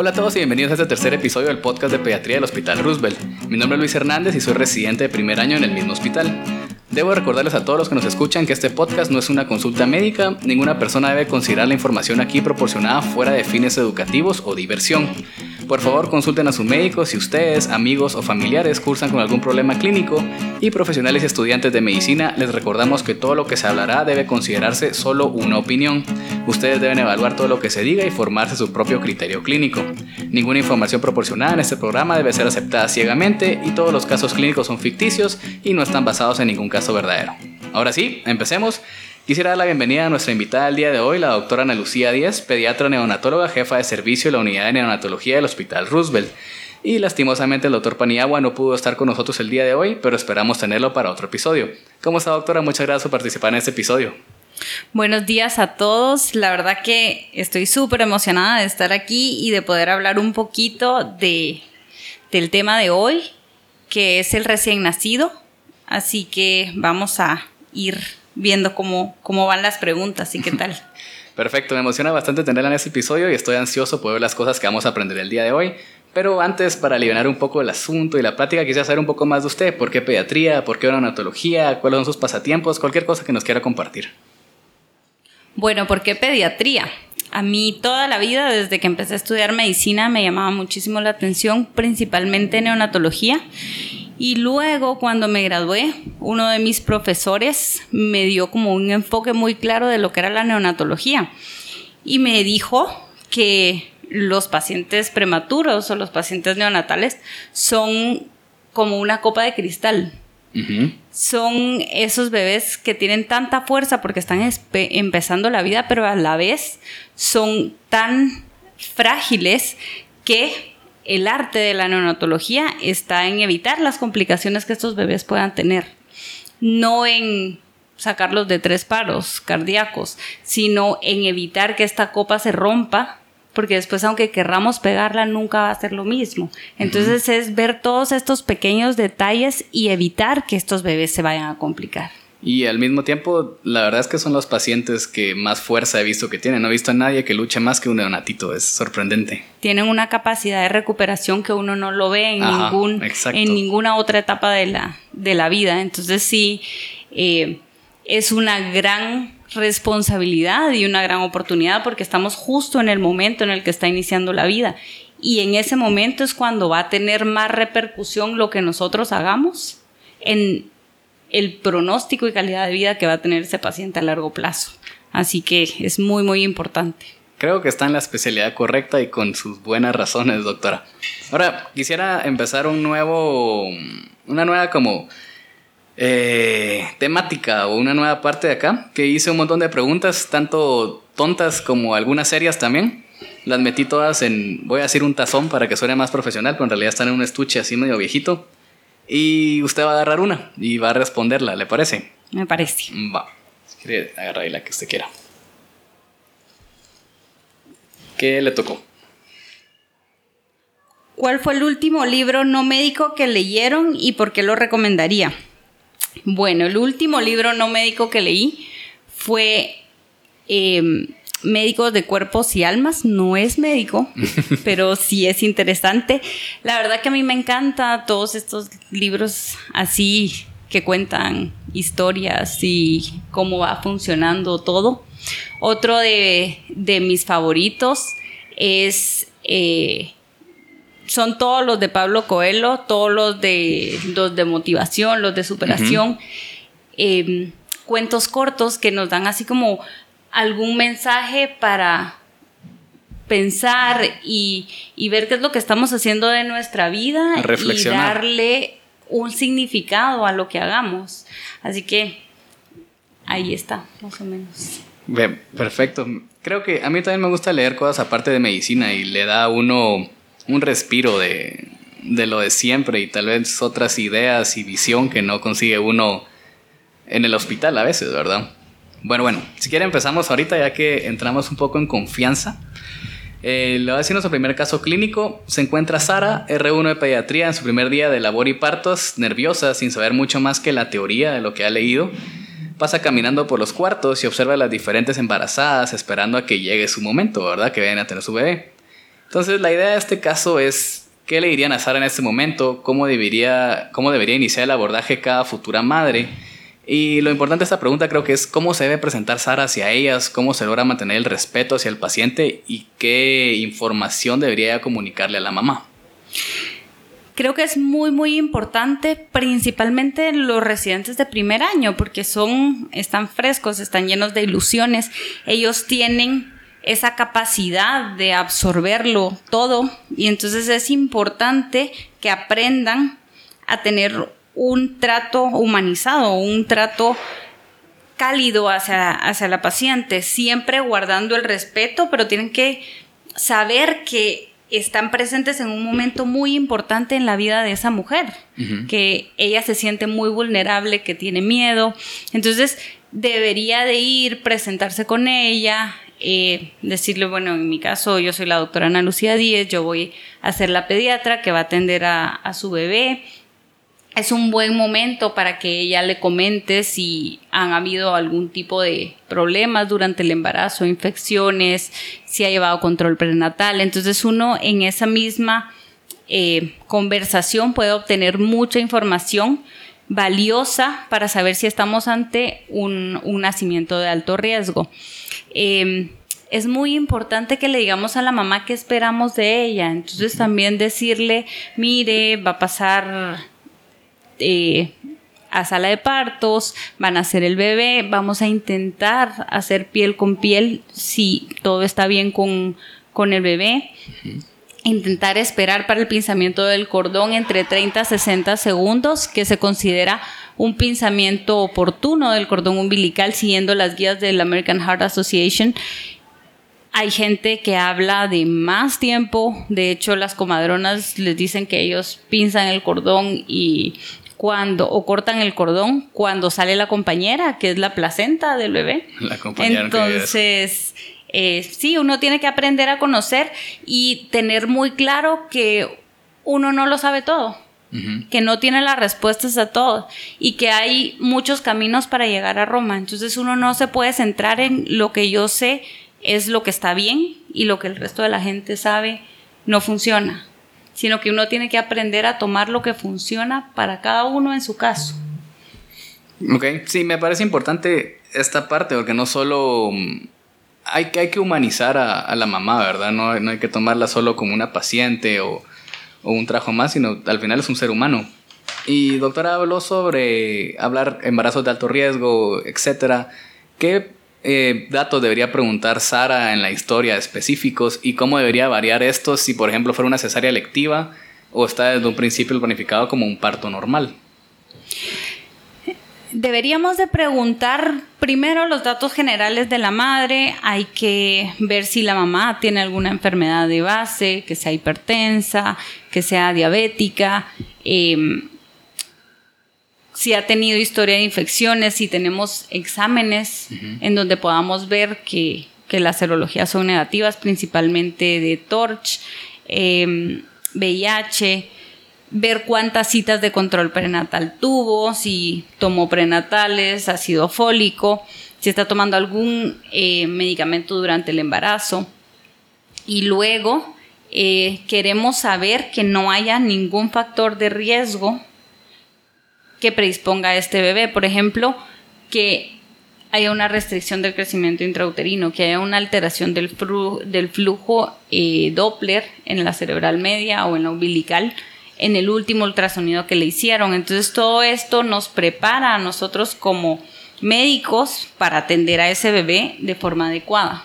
Hola a todos y bienvenidos a este tercer episodio del podcast de pediatría del Hospital Roosevelt. Mi nombre es Luis Hernández y soy residente de primer año en el mismo hospital. Debo recordarles a todos los que nos escuchan que este podcast no es una consulta médica, ninguna persona debe considerar la información aquí proporcionada fuera de fines educativos o diversión. Por favor, consulten a su médico si ustedes, amigos o familiares cursan con algún problema clínico y profesionales y estudiantes de medicina les recordamos que todo lo que se hablará debe considerarse solo una opinión. Ustedes deben evaluar todo lo que se diga y formarse su propio criterio clínico. Ninguna información proporcionada en este programa debe ser aceptada ciegamente y todos los casos clínicos son ficticios y no están basados en ningún caso verdadero. Ahora sí, empecemos. Quisiera dar la bienvenida a nuestra invitada del día de hoy, la doctora Ana Lucía Díaz, pediatra neonatóloga, jefa de servicio de la unidad de neonatología del Hospital Roosevelt. Y lastimosamente el doctor Paniagua no pudo estar con nosotros el día de hoy, pero esperamos tenerlo para otro episodio. ¿Cómo está doctora? Muchas gracias por participar en este episodio. Buenos días a todos. La verdad que estoy súper emocionada de estar aquí y de poder hablar un poquito de, del tema de hoy, que es el recién nacido. Así que vamos a ir viendo cómo, cómo van las preguntas y qué tal. Perfecto, me emociona bastante tenerla en este episodio y estoy ansioso por ver las cosas que vamos a aprender el día de hoy. Pero antes, para aliviar un poco el asunto y la plática, quisiera saber un poco más de usted. ¿Por qué pediatría? ¿Por qué neonatología? ¿Cuáles son sus pasatiempos? Cualquier cosa que nos quiera compartir. Bueno, ¿por qué pediatría? A mí toda la vida, desde que empecé a estudiar medicina, me llamaba muchísimo la atención, principalmente neonatología. Y luego, cuando me gradué, uno de mis profesores me dio como un enfoque muy claro de lo que era la neonatología. Y me dijo que los pacientes prematuros o los pacientes neonatales son como una copa de cristal. Son esos bebés que tienen tanta fuerza porque están empezando la vida, pero a la vez son tan frágiles que el arte de la neonatología está en evitar las complicaciones que estos bebés puedan tener, no en sacarlos de tres paros cardíacos, sino en evitar que esta copa se rompa, porque después aunque querramos pegarla nunca va a ser lo mismo. Entonces es ver todos estos pequeños detalles y evitar que estos bebés se vayan a complicar. Y al mismo tiempo, la verdad es que son los pacientes que más fuerza he visto que tienen. No he visto a nadie que luche más que un neonatito. Es sorprendente. Tienen una capacidad de recuperación que uno no lo ve en, ningún, en ninguna otra etapa de la, de la vida. Entonces sí, eh, es una gran responsabilidad y una gran oportunidad porque estamos justo en el momento en el que está iniciando la vida. Y en ese momento es cuando va a tener más repercusión lo que nosotros hagamos en el pronóstico y calidad de vida que va a tener ese paciente a largo plazo. Así que es muy, muy importante. Creo que está en la especialidad correcta y con sus buenas razones, doctora. Ahora, quisiera empezar un nuevo, una nueva como eh, temática o una nueva parte de acá, que hice un montón de preguntas, tanto tontas como algunas serias también. Las metí todas en, voy a decir un tazón para que suene más profesional, pero en realidad están en un estuche así medio viejito y usted va a agarrar una y va a responderla, ¿le parece? Me parece. Va. Si quiere, agarrar la que usted quiera. ¿Qué le tocó? ¿Cuál fue el último libro no médico que leyeron y por qué lo recomendaría? Bueno, el último libro no médico que leí fue em, médicos de cuerpos y almas, no es médico, pero sí es interesante. La verdad que a mí me encanta todos estos libros así que cuentan historias y cómo va funcionando todo. Otro de, mis favoritos es... Eh, son todos los de Pablo Coelho, todos los de, los de motivación, los de superación, em, cuentos cortos que nos dan así como algún mensaje para pensar y, ver qué es lo que estamos haciendo de nuestra vida y darle un significado a lo que hagamos. Así que ahí está, más o menos. Bien, perfecto. Creo que a mí también me gusta leer cosas aparte de medicina y le da a uno un respiro de, de lo de siempre y tal vez otras ideas y visión que no consigue uno en el hospital a veces, ¿verdad? Bueno, bueno, si quiere empezamos ahorita ya que entramos un poco en confianza. Eh, le voy a decir nuestro primer caso clínico. Se encuentra Sara, R1 de pediatría, en su primer día de labor y partos, nerviosa, sin saber mucho más que la teoría de lo que ha leído. Pasa caminando por los cuartos y observa a las diferentes embarazadas esperando a que llegue su momento, ¿verdad? Que vayan a tener su bebé. Entonces, la idea de este caso es qué le dirían a Sara en este momento, cómo debería, cómo debería iniciar el abordaje cada futura madre. Y lo importante de esta pregunta creo que es cómo se debe presentar Sara hacia ellas, cómo se logra mantener el respeto hacia el paciente y qué información debería comunicarle a la mamá. Creo que es muy, muy importante, principalmente los residentes de primer año, porque son, están frescos, están llenos de ilusiones. Ellos tienen esa capacidad de absorberlo todo y entonces es importante que aprendan a tener un trato humanizado, un trato cálido hacia, hacia la paciente, siempre guardando el respeto, pero tienen que saber que están presentes en un momento muy importante en la vida de esa mujer, que ella se siente muy vulnerable, que tiene miedo, entonces debería de ir, presentarse con ella, eh, decirle, bueno, en mi caso yo soy la doctora Ana Lucía Díez, yo voy a ser la pediatra que va a atender a, su bebé. Es un buen momento para que ella le comente si han habido algún tipo de problemas durante el embarazo, infecciones, si ha llevado control prenatal. Entonces uno en esa misma eh, conversación puede obtener mucha información valiosa para saber si estamos ante un, un nacimiento de alto riesgo. Em, es muy importante que le digamos a la mamá qué esperamos de ella. Entonces también decirle, mire, va a pasar eh, a sala de partos, van a hacer el bebé, vamos a intentar hacer piel con piel si todo está bien con, con el bebé. Intentar esperar para el pinzamiento del cordón entre 30 a 60 segundos, que se considera un pinzamiento oportuno del cordón umbilical siguiendo las guías del American Heart Association. Hay gente que habla de más tiempo, de hecho las comadronas les dicen que ellos pinzan el cordón y cuando o cortan el cordón cuando sale la compañera, que es la placenta del bebé. La compañera. Entonces, eh, sí, uno tiene que aprender a conocer y tener muy claro que uno no lo sabe todo que no tiene las respuestas a todo y que hay muchos caminos para llegar a Roma. Entonces uno no se puede centrar en lo que yo sé es lo que está bien y lo que el resto de la gente sabe no funciona, sino que uno tiene que aprender a tomar lo que funciona para cada uno en su caso. Ok, sí, me parece importante esta parte porque no solo mm, hay hay que humanizar a, a la mamá, ¿verdad? No, no hay que tomarla solo como una paciente o o un trabajo más, sino al final es un ser humano. Y doctora habló sobre hablar embarazos de alto riesgo, etc. ¿Qué eh, datos debería preguntar Sara en la historia específicos y cómo debería variar esto si, por ejemplo, fuera una cesárea electiva o está desde un principio planificado como un parto normal? Deberíamos de preguntar primero los datos generales de la madre, hay que ver si la mamá tiene alguna enfermedad de base, que sea hipertensa, que sea diabética, em, si ha tenido historia de infecciones, si tenemos exámenes en donde podamos ver que, las serologías son negativas, principalmente de TORCH, VIH, em, ver cuántas citas de control prenatal tuvo, si tomó prenatales, ácido fólico, si está tomando algún eh, medicamento durante el embarazo. Y luego eh, queremos saber que no haya ningún factor de riesgo que predisponga a este bebé. Por ejemplo, que haya una restricción del crecimiento intrauterino, que haya una alteración del, del flujo eh, Doppler en la cerebral media o en la umbilical en el último ultrasonido que le hicieron. Entonces todo esto nos prepara a nosotros como médicos para atender a ese bebé de forma adecuada.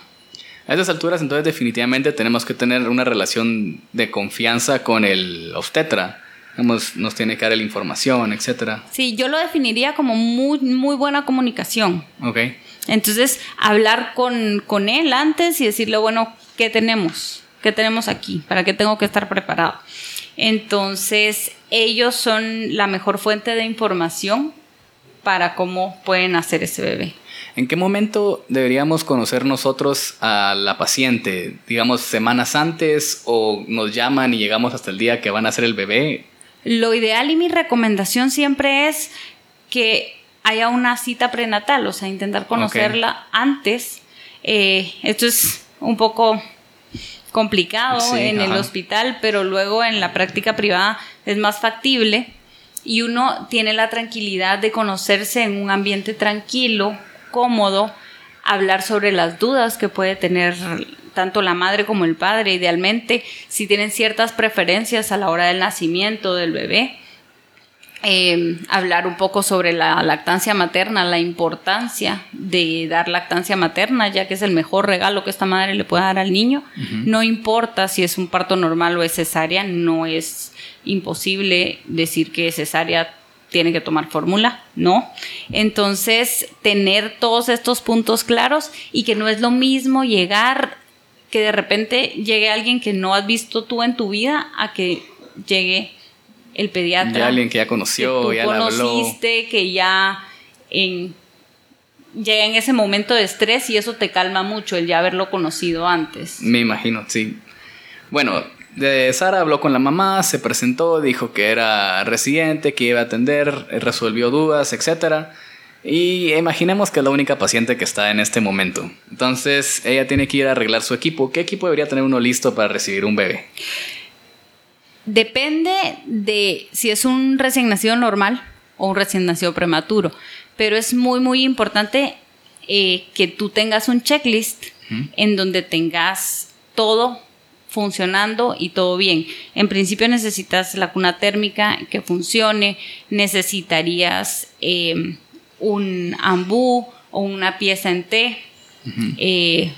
A estas alturas entonces definitivamente tenemos que tener una relación de confianza con el obstetra. Nos, nos tiene que dar la información, etc. Sí, yo lo definiría como muy, muy buena comunicación. Ok. Entonces, hablar con, con él antes y decirle, bueno, ¿qué tenemos? ¿Qué tenemos aquí? ¿Para qué tengo que estar preparado? Entonces, ellos son la mejor fuente de información para cómo pueden hacer ese bebé. ¿En qué momento deberíamos conocer nosotros a la paciente? Digamos, semanas antes o nos llaman y llegamos hasta el día que van a hacer el bebé. Lo ideal y mi recomendación siempre es que haya una cita prenatal, o sea, intentar conocerla antes. Eh, esto es un poco complicado en el hospital, pero luego en la práctica privada es más factible y uno tiene la tranquilidad de conocerse en un ambiente tranquilo, cómodo, hablar sobre las dudas que puede tener tanto la madre como el padre, idealmente, si tienen ciertas preferencias a la hora del nacimiento del bebé. Em, hablar un poco sobre la lactancia materna, la importancia de dar lactancia materna, ya que es el mejor regalo que esta madre le puede dar al niño. No importa si es un parto normal o es cesárea, no es imposible decir que cesárea tiene que tomar fórmula, no. Entonces, tener todos estos puntos claros y que no es lo mismo llegar que de repente llegue alguien que no has visto tú en tu vida a que llegue el pediatra. Ya alguien que ya conoció, que ya conociste, que ya en, llega en ese momento de estrés y eso te calma mucho el ya haberlo conocido antes. Me imagino, sí. Bueno, de Sara habló con la mamá, se presentó, dijo que era residente, que iba a atender, resolvió dudas, etc. Y imaginemos que es la única paciente que está en este momento. Entonces ella tiene que ir a arreglar su equipo. ¿Qué equipo debería tener uno listo para recibir un bebé? Depende de si es un recién nacido normal o un recién nacido prematuro, pero es muy, muy importante eh, que tú tengas un checklist en donde tengas todo funcionando y todo bien. En principio necesitas la cuna térmica que funcione, necesitarías eh, un ambú o una pieza en té eh,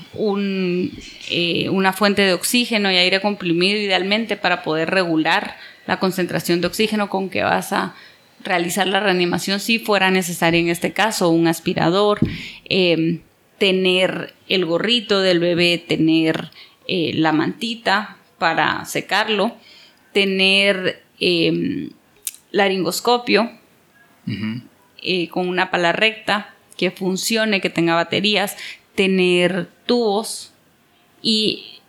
eh, una fuente de oxígeno y aire comprimido idealmente para poder regular la concentración de oxígeno con que vas a realizar la reanimación si fuera necesaria en este caso, un aspirador, em, tener el gorrito del bebé, tener eh, la mantita para secarlo, tener em, laringoscopio con una pala recta que funcione, que tenga baterías, tener tubos y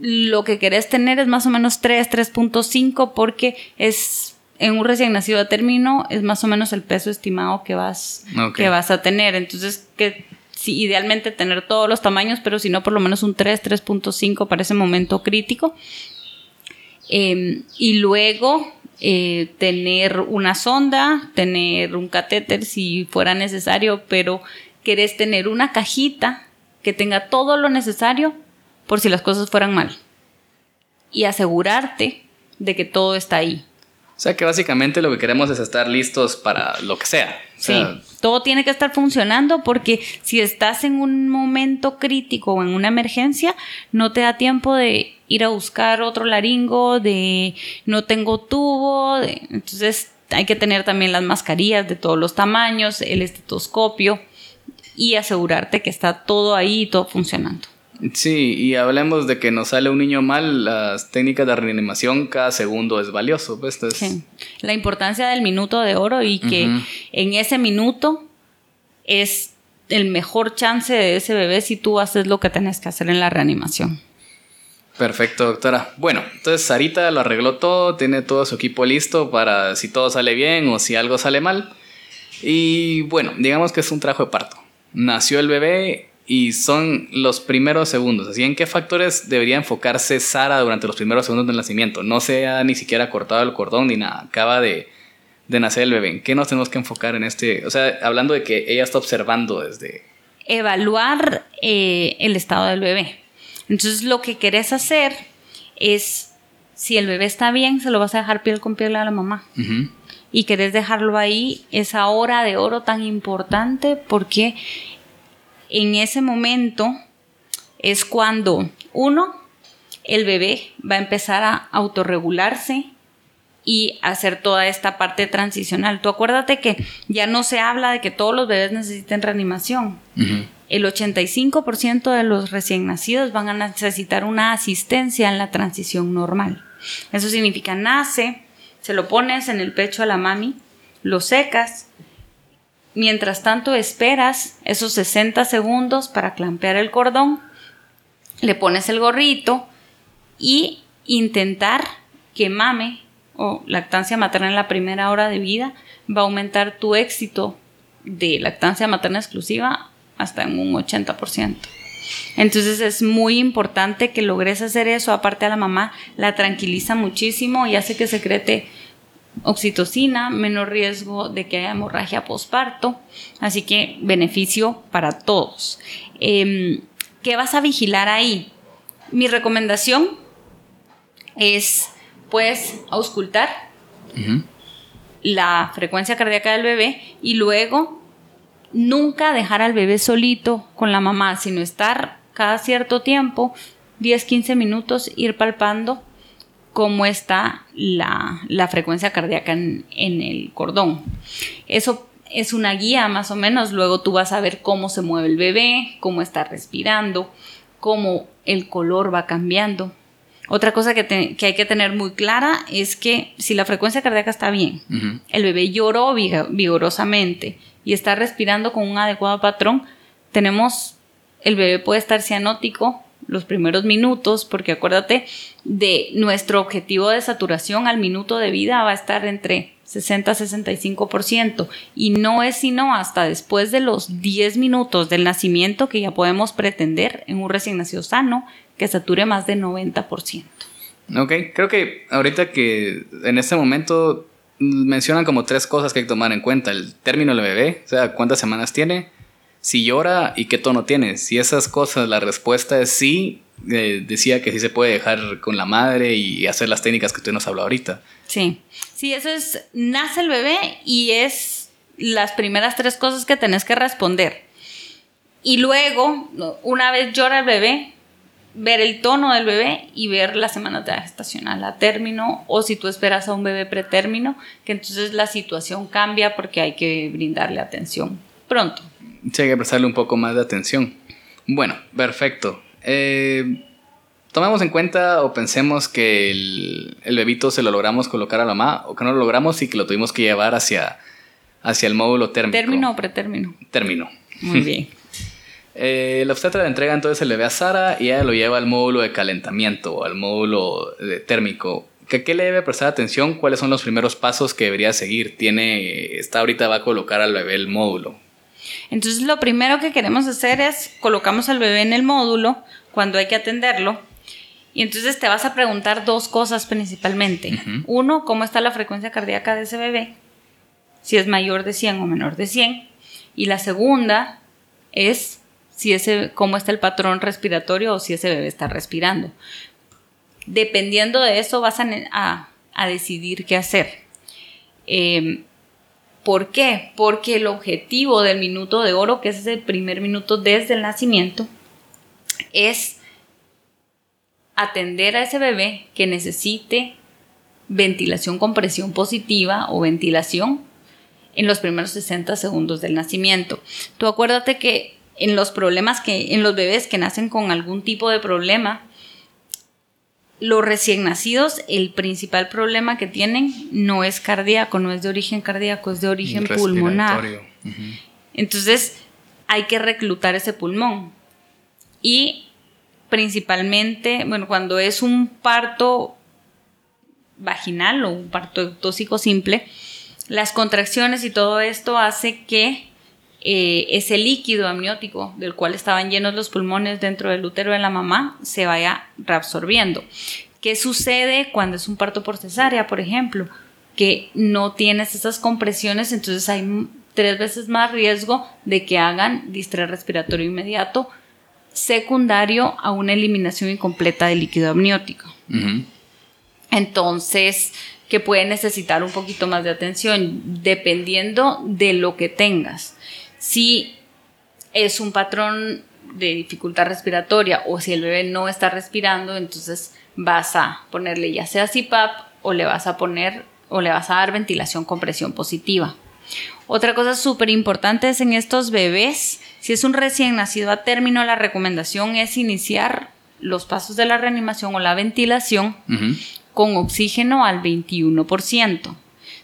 lo que querés tener es más o menos 3, 3.5 porque es en un recién nacido a término es más o menos el peso estimado que vas, que vas a tener. Entonces, que sí, idealmente tener todos los tamaños, pero si no, por lo menos un 3, 3.5 para ese momento crítico. Em, y luego eh, tener una sonda, tener un catéter si fuera necesario, pero querés tener una cajita que tenga todo lo necesario por si las cosas fueran mal. Y asegurarte de que todo está ahí. O sea que básicamente lo que queremos es estar listos para lo que sea. sí, todo tiene que estar funcionando porque si estás en un momento crítico o en una emergencia, no te da tiempo de ir a buscar otro laringo, de no tengo tubo, entonces hay que tener también las mascarillas de todos los tamaños, el estetoscopio y asegurarte que está todo ahí y todo funcionando. Sí, y hablemos de que nos sale un niño mal, las técnicas de reanimación cada segundo es valioso. Pues, sí. La importancia del minuto de oro y que en ese minuto es el mejor chance de ese bebé si tú haces lo que tenés que hacer en la reanimación. Perfecto, doctora. Bueno, entonces Sarita lo arregló todo, tiene todo su equipo listo para si todo sale bien o si algo sale mal. Y bueno, digamos que es un trabajo de parto nació el bebé y son los primeros segundos. Así, ¿en qué factores debería enfocarse Sara durante los primeros segundos del nacimiento? No se ha ni siquiera cortado el cordón ni nada, acaba de, nacer el bebé. ¿En qué nos tenemos que enfocar en este? O sea, hablando de que ella está observando desde... Evaluar eh, el estado del bebé. Entonces, lo que querés hacer es, si el bebé está bien, se lo vas a dejar piel con piel a la mamá y querés dejarlo ahí, esa hora de oro tan importante, porque en ese momento es cuando uno, el bebé va a empezar a autorregularse y hacer toda esta parte transicional. Tú acuérdate que ya no se habla de que todos los bebés necesiten reanimación. El 85% de los recién nacidos van a necesitar una asistencia en la transición normal. Eso significa nace, se lo pones en el pecho a la mami, lo secas, mientras tanto esperas esos 60 segundos para clampear el cordón, le pones el gorrito y intentar que mame o lactancia materna en la primera hora de vida va a aumentar tu éxito de lactancia materna exclusiva hasta en un 80%. Entonces es muy importante que logres hacer eso. Aparte a la mamá la tranquiliza muchísimo y hace que secrete oxitocina, menos riesgo de que haya hemorragia postparto. Así que beneficio para todos. Em, ¿Qué vas a vigilar ahí? Mi recomendación es, pues, auscultar la frecuencia cardíaca del bebé y luego nunca dejar al bebé solito con la mamá, sino estar cada cierto tiempo, 10, 15 minutos, ir palpando cómo está la, frecuencia cardíaca en, en, el cordón. Eso es una guía más o menos, luego tú vas a ver cómo se mueve el bebé, cómo está respirando, cómo el color va cambiando. Otra cosa que, hay que tener muy clara es que si la frecuencia cardíaca está bien, el bebé lloró vigorosamente y está respirando con un adecuado patrón, tenemos, el bebé puede estar cianótico los primeros minutos, porque acuérdate de nuestro objetivo de saturación al minuto de vida va a estar entre 60-65% y no es sino hasta después de los 10 minutos del nacimiento que ya podemos pretender en un recién nacido sano que sature más de 90%. Ok, creo que ahorita que en este momento mencionan como tres cosas que hay que tomar en cuenta. El término del bebé, o sea, cuántas semanas tiene, si llora y qué tono tiene. Si esas cosas, la respuesta es sí, eh, decía que sí se puede dejar con la madre y hacer las técnicas que usted nos habló ahorita. Sí, sí, eso es, nace el bebé y es las primeras tres cosas que tenés que responder. Y luego, una vez llora el bebé, ver el tono del bebé y ver las semanas de gestacional a término o si tú esperas a un bebé pretérmino, que entonces la situación cambia porque hay que brindarle atención pronto. Sí, hay que prestarle un poco más de atención. Bueno, perfecto. Eh, tomemos en cuenta o pensemos que el, el, bebito se lo logramos colocar a la mamá o que no lo logramos y que lo tuvimos que llevar hacia, hacia el módulo térmico. ¿Término o pretérmino? Término. Muy bien. Eh, la obstetra le entrega entonces el bebé a Sara y ella lo lleva al módulo de calentamiento o al módulo térmico. ¿Qué, ¿Qué le debe prestar atención? ¿Cuáles son los primeros pasos que debería seguir? Tiene, está ahorita va a colocar al bebé el módulo. Entonces lo primero que queremos hacer es colocamos al bebé en el módulo cuando hay que atenderlo. Y entonces te vas a preguntar dos cosas principalmente. Uno, ¿cómo está la frecuencia cardíaca de ese bebé? Si es mayor de 100 o menor de 100. Y la segunda es si ese, cómo está el patrón respiratorio o si ese bebé está respirando. Dependiendo de eso vas a, decidir qué hacer. Em, ¿Por qué? Porque el objetivo del minuto de oro, que es ese primer minuto desde el nacimiento, es atender a ese bebé que necesite ventilación con presión positiva o ventilación en los primeros 60 segundos del nacimiento. Tú acuérdate que en los problemas que, en los bebés que nacen con algún tipo de problema, los recién nacidos, el principal problema que tienen no es cardíaco, no es de origen cardíaco, es de origen pulmonar. Entonces, hay que reclutar ese pulmón. Y principalmente, bueno, cuando es un parto vaginal o un parto tóxico simple, las contracciones y todo esto hace que eh, ese líquido amniótico del cual estaban llenos los pulmones dentro del útero de la mamá se vaya reabsorbiendo. ¿Qué sucede cuando es un parto por cesárea, por ejemplo? Que no tienes esas compresiones, entonces hay tres veces más riesgo de que hagan distrés respiratorio inmediato secundario a una eliminación incompleta del líquido amniótico. Entonces, que puede necesitar un poquito más de atención dependiendo de lo que tengas si es un patrón de dificultad respiratoria o si el bebé no está respirando, entonces vas a ponerle ya sea CPAP o le vas a poner o le vas a dar ventilación con presión positiva. Otra cosa súper importante es en estos bebés, si es un recién nacido a término, la recomendación es iniciar los pasos de la reanimación o la ventilación con oxígeno al 21%.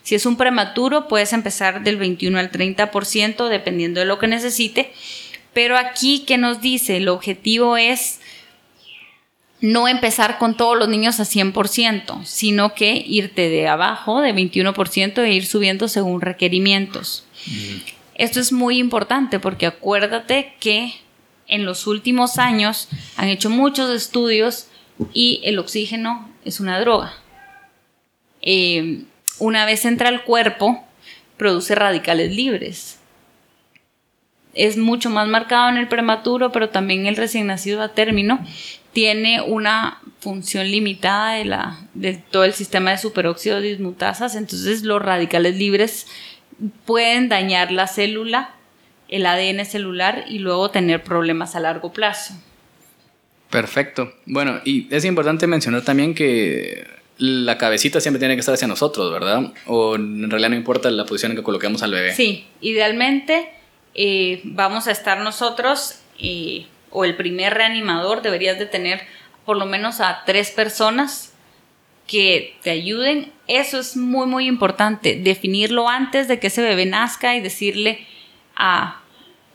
Si es un prematuro, puedes empezar del 21 al 30%, dependiendo de lo que necesite. Pero aquí, ¿qué nos dice? El objetivo es no empezar con todos los niños a 100%, sino que irte de abajo, de 21%, e ir subiendo según requerimientos. Esto es muy importante porque acuérdate que en los últimos años han hecho muchos estudios y el oxígeno es una droga. Eh, una vez entra al cuerpo, produce radicales libres. Es mucho más marcado en el prematuro, pero también el recién nacido a término tiene una función limitada de, la, de todo el sistema de superóxido dismutasas, entonces los radicales libres pueden dañar la célula, el ADN celular y luego tener problemas a largo plazo. Perfecto. Bueno, y es importante mencionar también que la cabecita siempre tiene que estar hacia nosotros, ¿verdad? O en realidad no importa la posición en que coloquemos al bebé. Sí, idealmente eh, vamos a estar nosotros eh, o el primer reanimador deberías de tener por lo menos a tres personas que te ayuden. Eso es muy, muy importante, definirlo antes de que ese bebé nazca y decirle a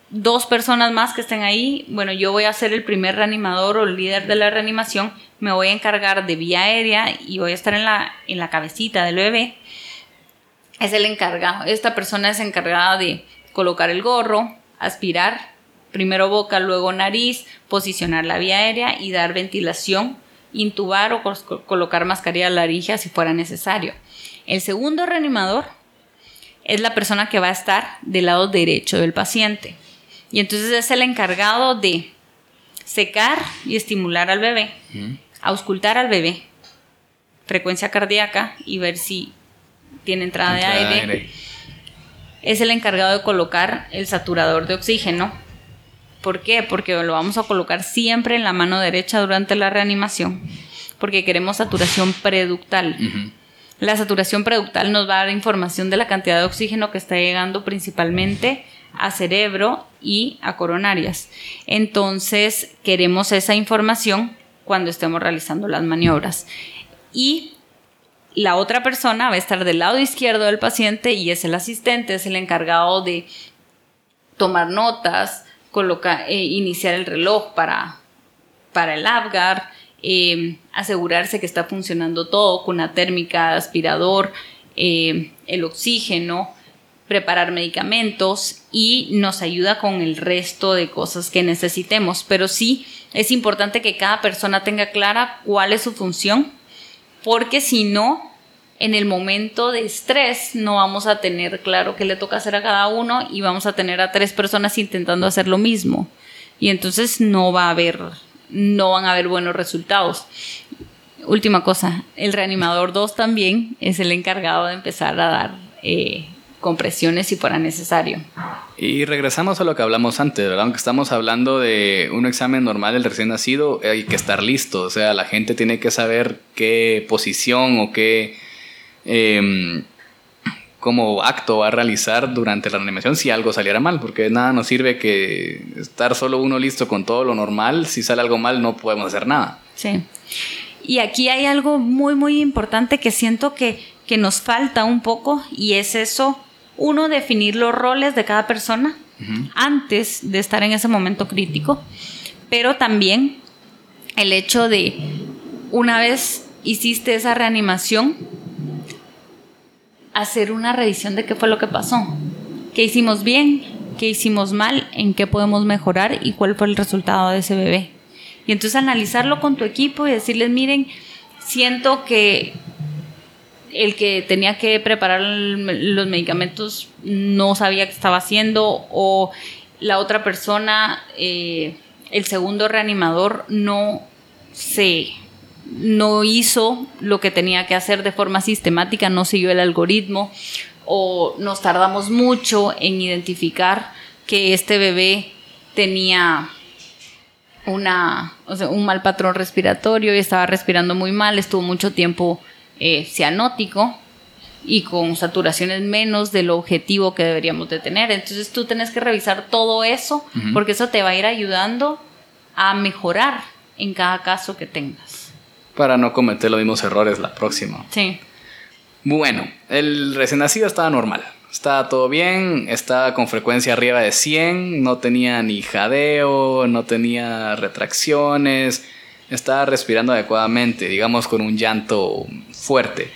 dos personas más que estén ahí, bueno, yo voy a ser el primer reanimador o el líder de la reanimación, me voy a encargar de vía aérea y voy a estar en la, en la cabecita del bebé. Es el encargado. Esta persona es encargada de colocar el gorro, aspirar, primero boca, luego nariz, posicionar la vía aérea y dar ventilación, intubar o colocar mascarilla laringea si fuera necesario. El segundo reanimador es la persona que va a estar del lado derecho del paciente. Y entonces es el encargado de secar y estimular al bebé, auscultar al bebé, frecuencia cardíaca y ver si tiene entrada, de aire. Es el encargado de colocar el saturador de oxígeno. ¿Por qué? Porque lo vamos a colocar siempre en la mano derecha durante la reanimación, porque queremos saturación preductal. La saturación preductal nos va a dar información de la cantidad de oxígeno que está llegando principalmente a cerebro y a coronarias. Entonces, queremos esa información cuando estemos realizando las maniobras. Y la otra persona va a estar del lado izquierdo del paciente y es el asistente, es el encargado de tomar notas, colocar, eh, iniciar el reloj para, para el Apgar, eh, asegurarse que está funcionando todo con la térmica, aspirador, eh, el oxígeno, preparar medicamentos y nos ayuda con el resto de cosas que necesitemos. Pero sí es importante que cada persona tenga clara cuál es su función, porque si no, en el momento de estrés no vamos a tener claro qué le toca hacer a cada uno y vamos a tener a tres personas intentando hacer lo mismo. Y entonces no va a haber, no van a haber buenos resultados. Última cosa, el reanimador 2 también es el encargado de empezar a dar eh, compresiones si fuera necesario. Y regresamos a lo que hablamos antes, ¿verdad? Aunque estamos hablando de un examen normal del recién nacido, hay que estar listo, o sea, la gente tiene que saber qué posición o qué como acto va a realizar durante la animación si algo saliera mal, porque nada nos sirve que estar solo uno listo con todo lo normal, si sale algo mal no podemos hacer nada. Sí. Y aquí hay algo muy, muy importante que siento que, que nos falta un poco y es eso uno, definir los roles de cada persona antes de estar en ese momento crítico, pero también el hecho de, una vez hiciste esa reanimación, hacer una revisión de qué fue lo que pasó, qué hicimos bien, qué hicimos mal, en qué podemos mejorar y cuál fue el resultado de ese bebé. Y entonces analizarlo con tu equipo y decirles, miren, siento que el que tenía que preparar los medicamentos no sabía qué estaba haciendo o la otra persona, eh, el segundo reanimador, no se no hizo lo que tenía que hacer de forma sistemática, no siguió el algoritmo o nos tardamos mucho en identificar que este bebé tenía una, un mal patrón respiratorio y estaba respirando muy mal, estuvo mucho tiempo eh, cianótico y con saturaciones menos del objetivo que deberíamos de tener. Entonces tú tienes que revisar todo eso porque eso te va a ir ayudando a mejorar en cada caso que tengas. Para no cometer los mismos errores la próxima. Sí. Bueno, el recién nacido estaba normal. Estaba todo bien, estaba con frecuencia arriba de 100, no tenía ni jadeo, no tenía retracciones, estaba respirando adecuadamente, digamos con un llanto fuerte.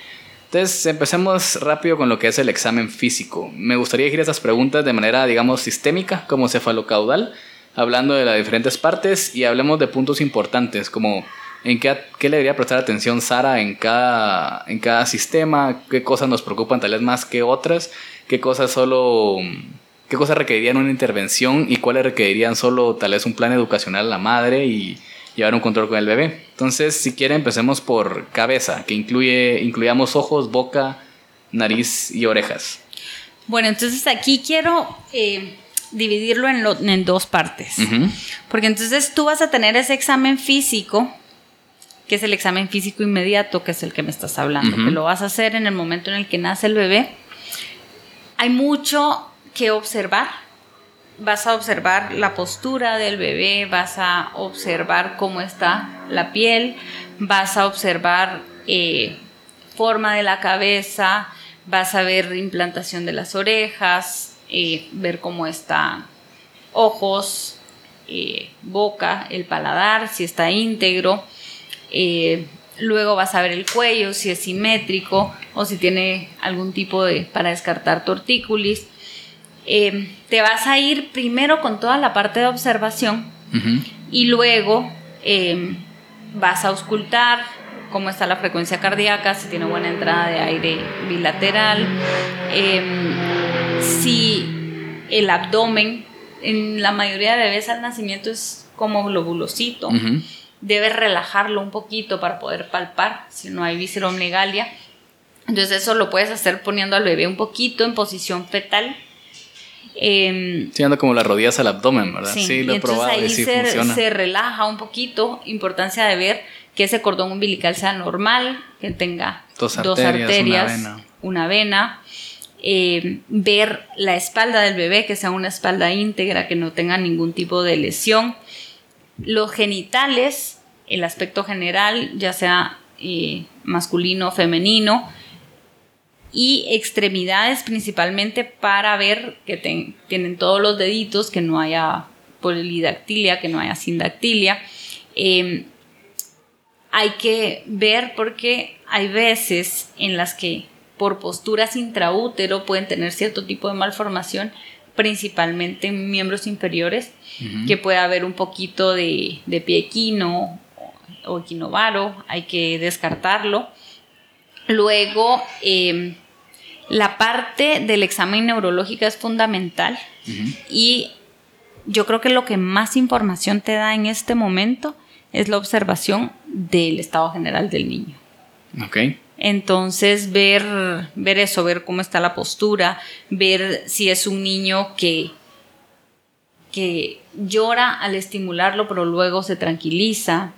Entonces, empecemos rápido con lo que es el examen físico. Me gustaría ir esas preguntas de manera, digamos, sistémica, como cefalocaudal, hablando de las diferentes partes y hablemos de puntos importantes como en qué, qué le debería prestar atención Sara en cada, en cada sistema, qué cosas nos preocupan tal vez más que otras, qué cosas solo qué cosas requerirían una intervención y cuáles requerirían solo tal vez un plan educacional a la madre y llevar un control con el bebé. Entonces, si quiere, empecemos por cabeza, que incluye, incluyamos ojos, boca, nariz y orejas. Bueno, entonces aquí quiero eh, dividirlo en, en, dos partes. Porque entonces tú vas a tener ese examen físico, que es el examen físico inmediato, que es el que me estás hablando, que lo vas a hacer en el momento en el que nace el bebé. Hay mucho que observar. Vas a observar la postura del bebé, vas a observar cómo está la piel, vas a observar eh, forma de la cabeza, vas a ver implantación de las orejas, eh, ver cómo están ojos, eh, boca, el paladar, si está íntegro. luego vas a ver el cuello, si es simétrico o si tiene algún tipo de, para descartar tortícolis. Em, te vas a ir primero con toda la parte de observación y luego em, vas a auscultar cómo está la frecuencia cardíaca, si tiene buena entrada de aire bilateral, em, si el abdomen, en la mayoría de bebés al nacimiento es como globulosito, debes relajarlo un poquito para poder palpar si no hay visceromlegalia. Entonces eso lo puedes hacer poniendo al bebé un poquito en posición fetal eh, sí, anda como las rodillas al abdomen, ¿verdad? Sí, lo he probado. Ahí se, relaja un poquito. Importancia de ver que ese cordón umbilical sea normal, que tenga dos arterias, una vena. Em, ver la espalda del bebé, que sea una espalda íntegra, que no tenga ningún tipo de lesión. Los genitales, el aspecto general, ya sea eh, masculino o femenino y extremidades principalmente para ver que tienen todos los deditos, que no haya polidactilia, que no haya sindactilia. Em, hay que ver porque hay veces en las que por posturas intraútero pueden tener cierto tipo de malformación, principalmente en miembros inferiores, que puede haber un poquito de, pie equino o equinovaro, hay que descartarlo. Luego, em, la parte del examen neurológico es fundamental y yo creo que lo que más información te da en este momento es la observación del estado general del niño. Ok. Entonces, ver, ver eso, ver cómo está la postura, ver si es un niño que, que llora al estimularlo, pero luego se tranquiliza.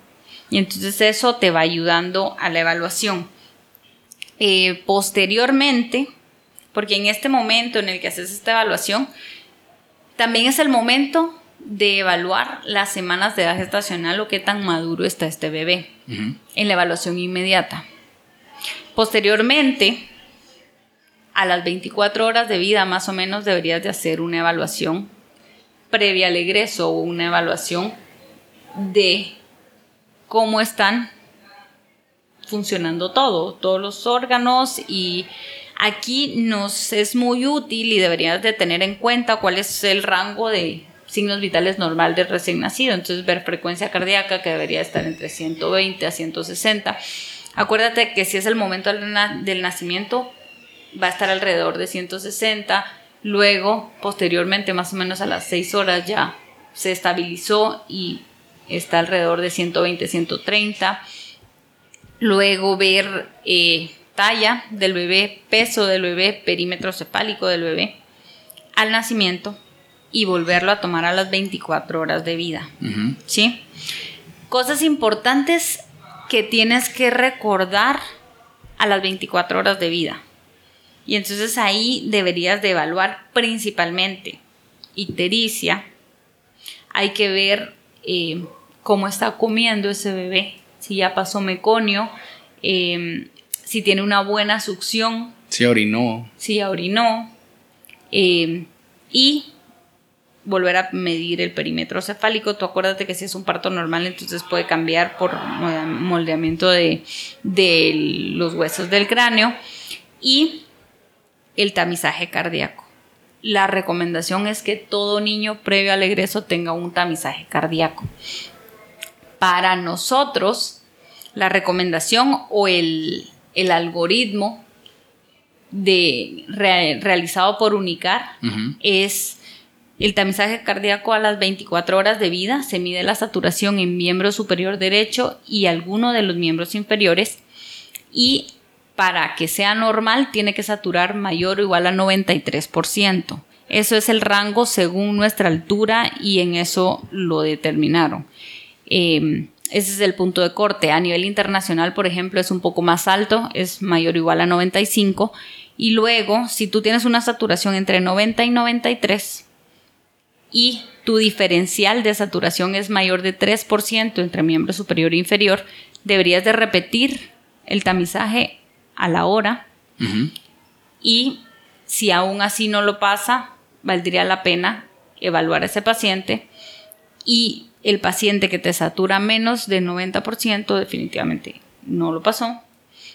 Y entonces eso te va ayudando a la evaluación. Eh, posteriormente, porque en este momento en el que haces esta evaluación, también es el momento de evaluar las semanas de edad gestacional o qué tan maduro está este bebé en la evaluación inmediata. Posteriormente, a las 24 horas de vida más o menos deberías de hacer una evaluación previa al egreso o una evaluación de cómo están funcionando todo, todos los órganos y Aquí nos es muy útil y deberías de tener en cuenta cuál es el rango de signos vitales normal del recién nacido. Entonces, ver frecuencia cardíaca que debería estar entre 120 a 160. Acuérdate que si es el momento del nacimiento, va a estar alrededor de 160. Luego, posteriormente, más o menos a las 6 horas ya se estabilizó y está alrededor de 120, 130. Luego ver eh, talla del bebé, peso del bebé, perímetro cefálico del bebé al nacimiento y volverlo a tomar a las 24 horas de vida. ¿Sí? Cosas importantes que tienes que recordar a las 24 horas de vida. Y entonces ahí deberías de evaluar principalmente ictericia. Hay que ver eh, cómo está comiendo ese bebé, si ya pasó meconio, eh, si tiene una buena succión. Si orinó. Si orinó. Eh, y volver a medir el perímetro cefálico. Tú acuérdate que si es un parto normal, entonces puede cambiar por moldeamiento de, de los huesos del cráneo. Y el tamizaje cardíaco. la recomendación es que todo niño previo al egreso tenga un tamizaje cardíaco. Para nosotros, la recomendación o el, algoritmo de, realizado por UNICAR es el tamizaje cardíaco a las 24 horas de vida, se mide la saturación en miembro superior derecho y alguno de los miembros inferiores y para que sea normal tiene que saturar mayor o igual a 93%. Eso es el rango según nuestra altura y en eso lo determinaron. Em, ese es el punto de corte. A nivel internacional, por ejemplo, es un poco más alto, es mayor o igual a 95. Y luego, si tú tienes una saturación entre 90 y 93 y tu diferencial de saturación es mayor de 3% entre miembro superior e inferior, deberías de repetir el tamizaje a la hora. Y si aún así no lo pasa, valdría la pena evaluar a ese paciente y el paciente que te satura menos de 90% definitivamente no lo pasó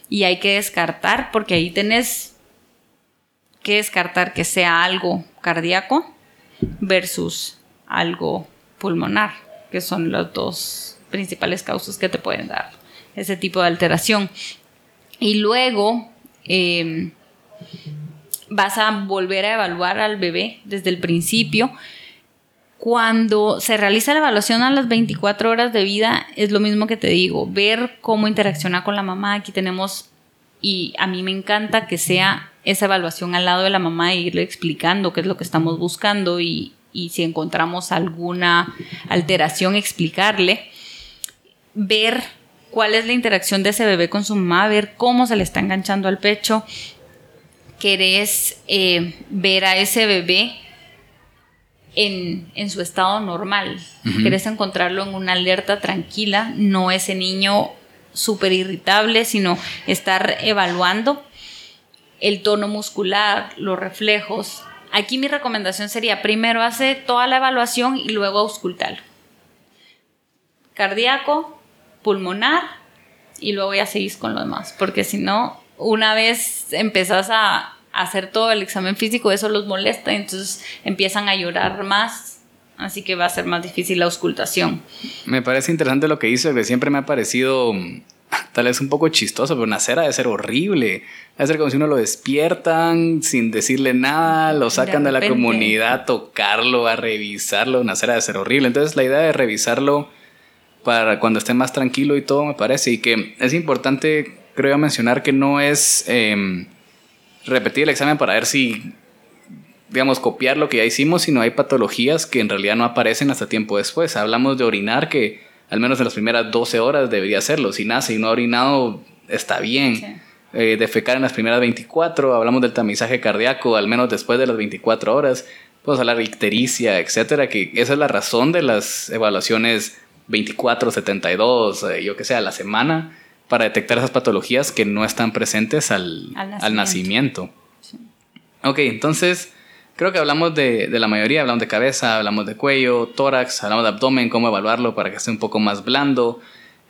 y hay que descartar porque ahí tenés que descartar que sea algo cardíaco versus algo pulmonar, que son las dos principales causas que te pueden dar ese tipo de alteración. Y luego em, vas a volver a evaluar al bebé desde el principio. Cuando se realiza la evaluación a las 24 horas de vida, es lo mismo que te digo, ver cómo interacciona con la mamá. Aquí tenemos, y a mí me encanta que sea esa evaluación al lado de la mamá e irle explicando qué es lo que estamos buscando y, y si encontramos alguna alteración, explicarle. Ver cuál es la interacción de ese bebé con su mamá, ver cómo se le está enganchando al pecho, querés eh, ver a ese bebé en, su estado normal. Querés encontrarlo en una alerta tranquila, no ese niño súper irritable, sino estar evaluando el tono muscular, los reflejos. Aquí mi recomendación sería primero hace toda la evaluación y luego auscultarlo. Cardíaco, pulmonar y luego ya seguís con lo demás, porque si no, una vez empezás a hacer todo el examen físico, eso los molesta, entonces empiezan a llorar más, así que va a ser más difícil la auscultación. Me parece interesante lo que hizo, que siempre me ha parecido mm, tal vez un poco chistoso, pero nacer ha de ser horrible. Ha de ser como si uno lo despiertan sin decirle nada, lo sacan de, la comunidad, a tocarlo, a revisarlo, nacer ha de ser horrible. Entonces la idea de revisarlo para cuando esté más tranquilo y todo, me parece, y que es importante creo mencionar que no es em, repetir el examen para ver si, digamos, copiar lo que ya hicimos, sino hay patologías que en realidad no aparecen hasta tiempo después. Hablamos de orinar, que al menos en las primeras 12 horas debería hacerlo. Si nace y no ha orinado, está bien. Eh, defecar en las primeras 24, hablamos del tamizaje cardíaco, al menos después de las 24 horas. Podemos hablar de ictericia, etcétera, que esa es la razón de las evaluaciones 24, 72, eh, yo que sé, a la semana para detectar esas patologías que no están presentes al, nacimiento. Ok, entonces creo que hablamos de, la mayoría, hablamos de cabeza, hablamos de cuello, tórax, hablamos de abdomen, cómo evaluarlo para que esté un poco más blando.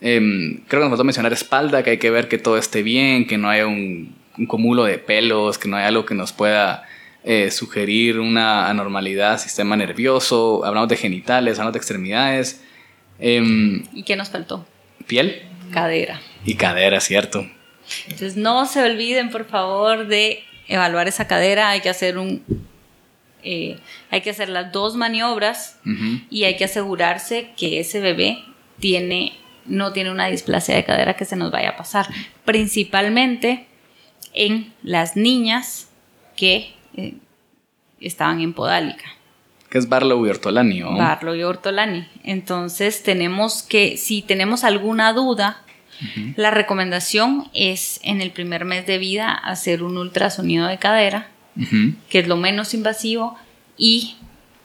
Em, creo que nos faltó mencionar espalda, que hay que ver que todo esté bien, que no haya un, cúmulo de pelos, que no haya algo que nos pueda eh, sugerir una anormalidad, sistema nervioso. Hablamos de genitales, hablamos de extremidades. Em, ¿Y qué nos faltó? Piel. Cadera. Y cadera, cierto. Entonces no se olviden, por favor, de evaluar esa cadera. Hay que hacer un... Eh, hay que hacer las dos maniobras y hay que asegurarse que ese bebé tiene, no tiene una displasia de cadera que se nos vaya a pasar. Principalmente en las niñas que eh, estaban en podálica. Que es Barlow y Ortolani, Barlow y Ortolani. Entonces tenemos que, si tenemos alguna duda, la recomendación es en el primer mes de vida hacer un ultrasonido de cadera, que es lo menos invasivo, y,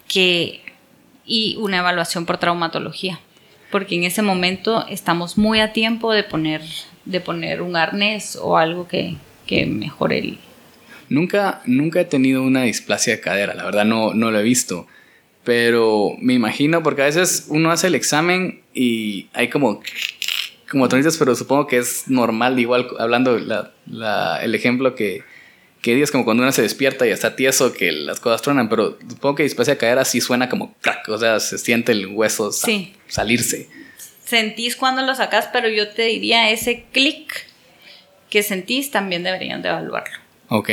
que, y una evaluación por traumatología. Porque en ese momento estamos muy a tiempo de poner, de poner un arnés o algo que, que mejore el, Nunca, nunca he tenido una displasia de cadera, la verdad no, no lo he visto. Pero me imagino, porque a veces uno hace el examen y hay como, como tronitas, pero supongo que es normal, igual hablando la, el ejemplo que, que digas como cuando uno se despierta y está tieso que las cosas truenan, pero supongo que después de caer así suena como crack, o sea, se siente el hueso salirse. Sentís cuando lo sacas, pero yo te diría ese clic que sentís también deberían de evaluarlo. Ok,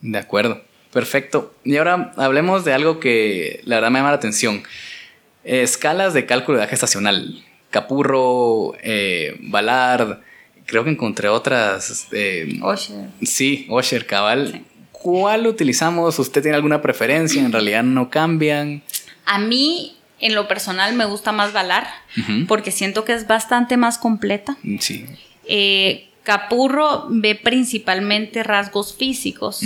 de acuerdo, perfecto. Y ahora hablemos de algo que la verdad me llama la atención. escalas de cálculo de edad gestacional. Capurro, eh, Ballard, creo que encontré otras. Eh, Osher. Sí, Osher, cabal. ¿Cuál utilizamos? ¿Usted tiene alguna preferencia? ¿En realidad no cambian? A mí, en lo personal, me gusta más Valar porque siento que es bastante más completa. Sí. Eh, Capurro ve principalmente rasgos físicos,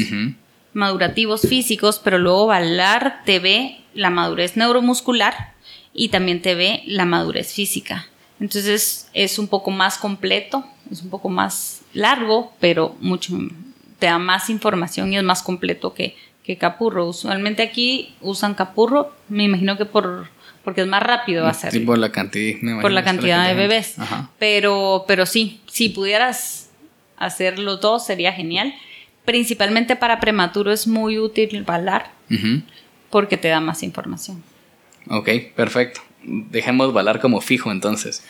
madurativos físicos, pero luego Valar te ve la madurez neuromuscular y también te ve la madurez física. Entonces es un poco más completo, es un poco más largo, pero mucho te da más información y es más completo que, que Capurro. Usualmente aquí usan Capurro, me imagino que por porque es más rápido hacer. Sí, por la cantidad, por la cantidad, de bebés. Pero, pero sí, si pudieras hacer los dos sería genial. Principalmente para prematuro es muy útil balar porque te da más información. Ok, perfecto. Dejemos balar como fijo entonces.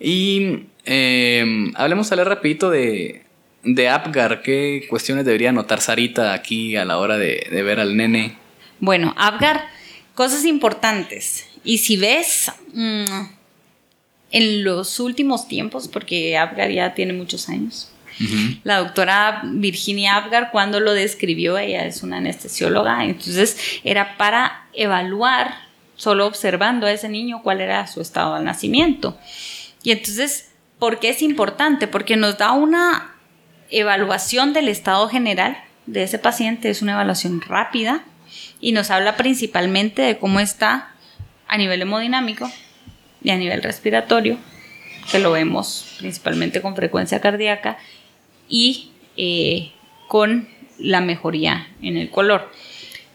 Y eh, hablemos a rapidito de, de Apgar. ¿Qué cuestiones debería notar Sarita aquí a la hora de, ver al nene? Bueno, Apgar, cosas importantes. Y si ves mm, en los últimos tiempos, porque Apgar ya tiene muchos años, la doctora Virginia Apgar, cuando lo describió, ella es una anestesióloga, entonces era para evaluar, solo observando a ese niño, cuál era su estado al nacimiento. Y entonces, ¿por qué es importante? Porque nos da una evaluación del estado general de ese paciente, es una evaluación rápida y nos habla principalmente de cómo está a nivel hemodinámico y a nivel respiratorio, que lo vemos principalmente con frecuencia cardíaca y eh, con la mejoría en el color.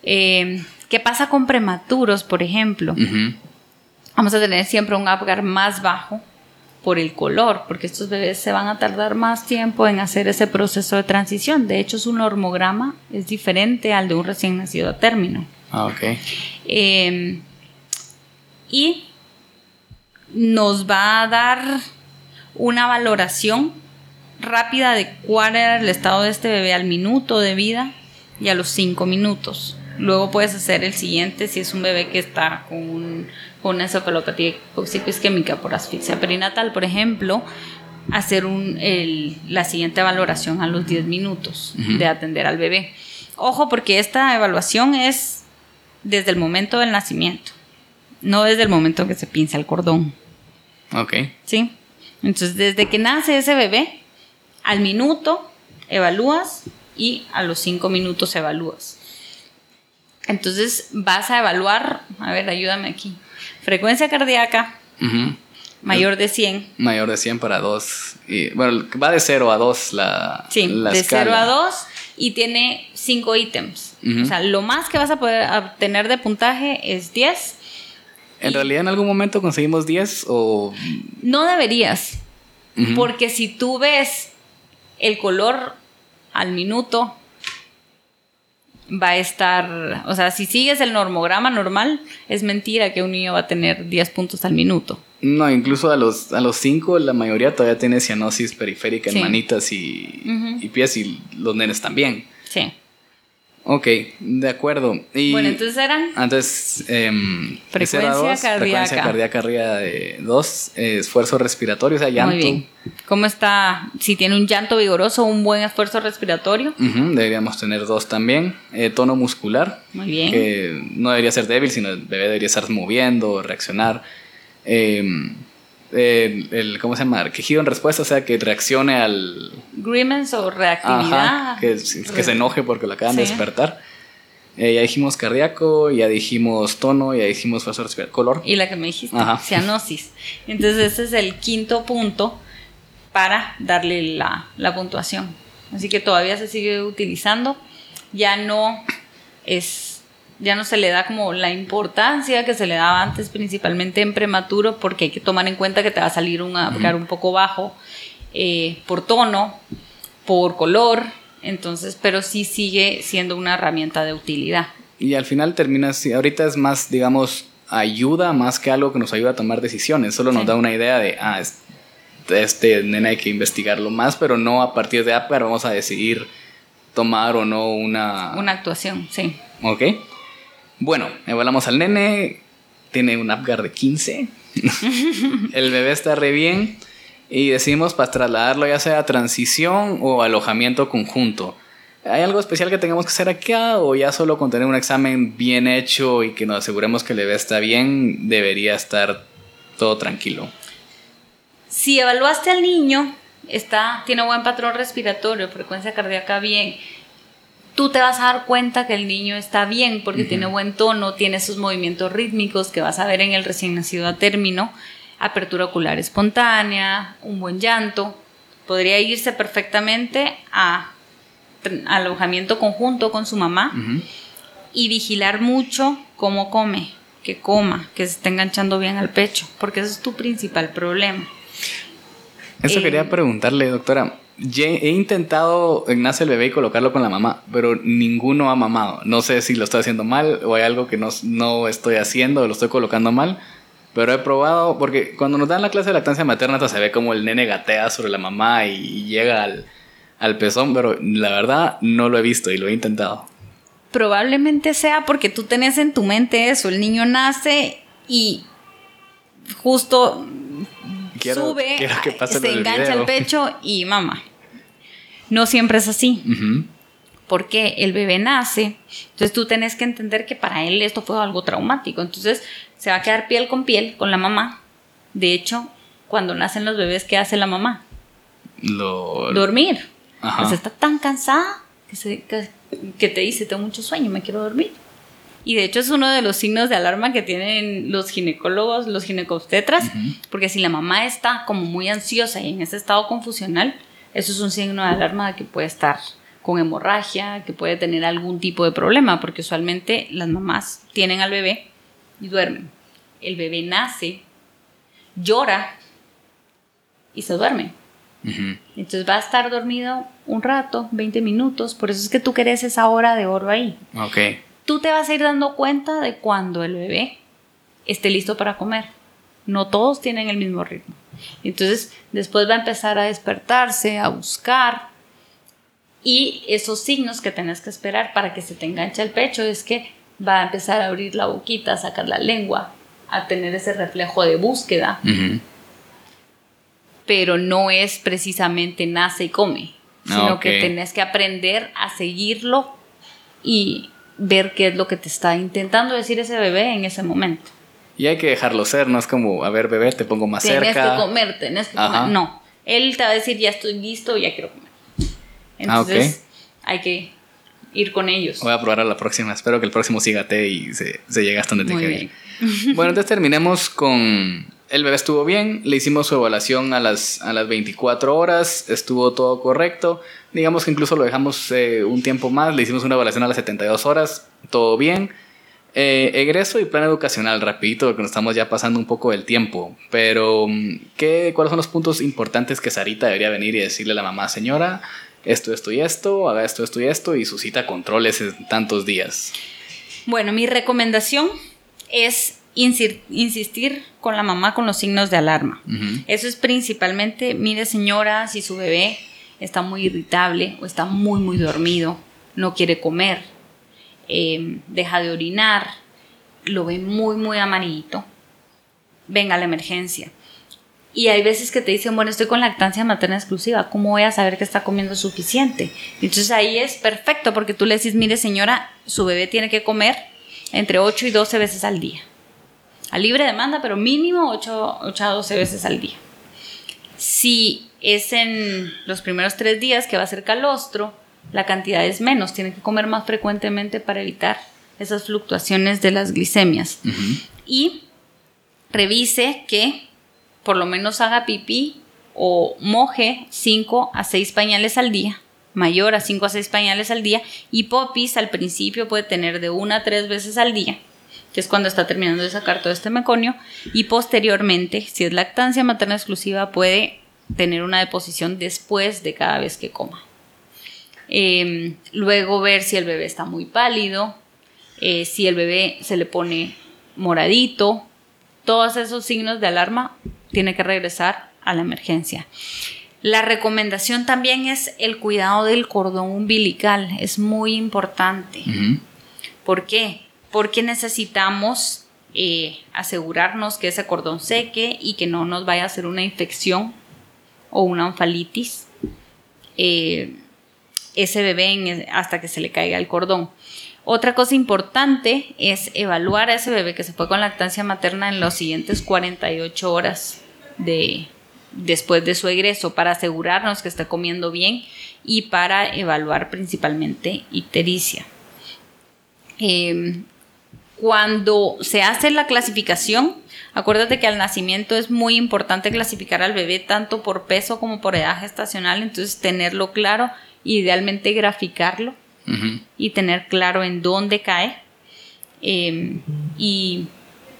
Eh, ¿Qué pasa con prematuros, por ejemplo? Vamos a tener siempre un Apgar más bajo por el color, porque estos bebés se van a tardar más tiempo en hacer ese proceso de transición. De hecho, su normograma es diferente al de un recién nacido a término. Ah, ok. Em, y nos va a dar una valoración rápida de cuál era el estado de este bebé al minuto de vida y a los cinco minutos. Luego puedes hacer el siguiente si es un bebé que está con, un, con una encefalopatía isquémica por asfixia perinatal, por ejemplo, hacer un, la siguiente valoración a los 10 minutos de atender al bebé. Ojo, porque esta evaluación es desde el momento del nacimiento, no desde el momento que se pinza el cordón. Ok. ¿Sí? Entonces, desde que nace ese bebé, al minuto evalúas y a los 5 minutos evalúas. Entonces vas a evaluar, a ver, ayúdame aquí, frecuencia cardíaca mayor de 100. Mayor de 100 para 2. Y, bueno, va de 0 a 2 la Sí, de 0 a 2 y tiene 5 ítems. O sea, lo más que vas a poder obtener de puntaje es 10. ¿En realidad en algún momento conseguimos 10 o...? No deberías. Porque si tú ves el color al minuto va a estar, o sea, si sigues el normograma normal, es mentira que un niño va a tener 10 puntos al minuto. No, incluso a los, a los 5 la mayoría todavía tiene cianosis periférica en manitas y, y, pies y los nenes también. Sí. Ok, de acuerdo. Y bueno, entonces eran. Antes, em, frecuencia cardíaca. Frecuencia cardíaca arriba de 2, esfuerzo respiratorio, o sea, llanto. Muy bien. ¿Cómo está? Si tiene un llanto vigoroso, un buen esfuerzo respiratorio. deberíamos tener dos también. Eh, tono muscular. Muy bien. Que no debería ser débil, sino el bebé debería estar moviendo, reaccionar. Eh, el, ¿cómo se llama? Quejido en respuesta, o sea, que reaccione al... Grimace o reactividad. que, que, se enoje porque lo acaban de despertar. Eh, ya dijimos cardíaco, ya dijimos tono, ya dijimos color. Y la que me dijiste, cianosis. Entonces ese es el quinto punto para darle la, la puntuación. Así que todavía se sigue utilizando. Ya no es ya no se le da como la importancia que se le daba antes, principalmente en prematuro, porque hay que tomar en cuenta que te va a salir un un poco bajo eh, por tono, por color Entonces, pero sí sigue siendo una herramienta de utilidad. Y al final termina ahorita es más, digamos, ayuda más que algo que nos ayuda a tomar decisiones. Solo nos da una idea de, ah, este nene hay que investigarlo más, pero no a partir de APGAR vamos a decidir tomar o no una... Una actuación, sí. Ok. Bueno, evaluamos al nene, tiene un APGAR de 15. el bebé está re bien y decidimos para trasladarlo ya sea a transición o alojamiento conjunto. ¿Hay algo especial que tengamos que hacer acá o ya solo con tener un examen bien hecho y que nos aseguremos que el bebé está bien, debería estar todo tranquilo? Si evaluaste al niño, está, tiene buen patrón respiratorio, frecuencia cardíaca bien, tú te vas a dar cuenta que el niño está bien porque tiene buen tono, tiene sus movimientos rítmicos que vas a ver en el recién nacido a término, apertura ocular espontánea, un buen llanto. Podría irse perfectamente a alojamiento conjunto con su mamá y vigilar mucho cómo come, que coma, que se esté enganchando bien al pecho, porque ese es tu principal problema. Eso quería eh, preguntarle, doctora. He intentado nace el bebé y colocarlo con la mamá, pero ninguno ha mamado. No sé si lo estoy haciendo mal o hay algo que no, no estoy haciendo o lo estoy colocando mal. Pero he probado, porque cuando nos dan la clase de lactancia materna, se ve como el nene gatea sobre la mamá y llega al, al pezón, pero la verdad no lo he visto y lo he intentado. Probablemente sea porque tú tenés en tu mente eso, el niño nace y justo sube, se engancha el pecho y mamá. No siempre es así. Porque el bebé nace, entonces tú tenés que entender que para él esto fue algo traumático. Entonces se va a quedar piel con piel con la mamá. De hecho, cuando nacen los bebés, ¿qué hace la mamá? Dormir. Pues está tan cansada que, te dice, tengo mucho sueño, me quiero dormir. Y de hecho es uno de los signos de alarma que tienen los ginecólogos, los ginecobstetras, porque si la mamá está como muy ansiosa y en ese estado confusional, eso es un signo de alarma de que puede estar con hemorragia, que puede tener algún tipo de problema, porque usualmente las mamás tienen al bebé y duermen. El bebé nace, llora y se duerme. Entonces va a estar dormido un rato, 20 minutos, por eso es que tú querés esa hora de oro ahí. Ok. Tú te vas a ir dando cuenta de cuando el bebé esté listo para comer. No todos tienen el mismo ritmo. Entonces después va a empezar a despertarse, a buscar. Y esos signos que tenés que esperar para que se te enganche el pecho es que va a empezar a abrir la boquita, a sacar la lengua, a tener ese reflejo de búsqueda pero no es precisamente nace y come, sino que tenés que aprender a seguirlo y ver qué es lo que te está intentando decir ese bebé en ese momento. Y hay que dejarlo ser, no es como, a ver, bebé, te pongo más cerca. Tienes que comer, tenés que comer. No, él te va a decir, ya estoy listo, ya quiero comer. Ah, Entonces, hay que ir con ellos. Voy a probar a la próxima. Espero que el próximo sígate y se, se llegue hasta donde te quede. Bueno, entonces terminemos con el bebé estuvo bien, le hicimos su evaluación a las, a las 24 horas, estuvo todo correcto. Digamos que incluso lo dejamos eh, un tiempo más, le hicimos una evaluación a las 72 horas, todo bien. Eh, egreso y plan educacional, rapidito, porque nos estamos ya pasando un poco del tiempo. Pero, mm, ¿qué, ¿cuáles son los puntos importantes que Sarita debería venir y decirle a la mamá, señora, esto, esto y esto, haga esto, esto y esto, y su cita controles en tantos días? Bueno, mi recomendación es insistir con la mamá con los signos de alarma. Eso es principalmente, mire señora, si su bebé está muy irritable o está muy, muy dormido, no quiere comer, em, deja de orinar, lo ve muy, muy amarillito, venga a la emergencia. Y hay veces que te dicen, bueno, estoy con lactancia materna exclusiva, ¿cómo voy a saber que está comiendo suficiente? Entonces ahí es perfecto porque tú le dices, mire señora, su bebé tiene que comer entre 8 y 12 veces al día a libre demanda, pero mínimo 8, a 12 veces al día. Si es en los primeros tres días que va a ser calostro, la cantidad es menos, tiene que comer más frecuentemente para evitar esas fluctuaciones de las glicemias. Y revise que por lo menos haga pipí o moje 5 a 6 pañales al día, mayor a 5 a 6 pañales al día, y popis al principio puede tener de 1 a 3 veces al día que es cuando está terminando de sacar todo este meconio, y posteriormente, si es lactancia materna exclusiva, puede tener una deposición después de cada vez que coma. Em, luego ver si el bebé está muy pálido, eh, si el bebé se le pone moradito, todos esos signos de alarma tiene que regresar a la emergencia. La recomendación también es el cuidado del cordón umbilical, es muy importante. ¿Por qué? Porque necesitamos eh, asegurarnos que ese cordón seque y que no nos vaya a hacer una infección o una onfalitis. Eh, ese bebé hasta que se le caiga el cordón. Otra cosa importante es evaluar a ese bebé que se fue con lactancia materna en los siguientes 48 horas de, después de su egreso para asegurarnos que esté comiendo bien y para evaluar principalmente ictericia. Em, cuando se hace la clasificación, acuérdate que al nacimiento es muy importante clasificar al bebé tanto por peso como por edad gestacional, entonces tenerlo claro, idealmente graficarlo y tener claro en dónde cae. Em, y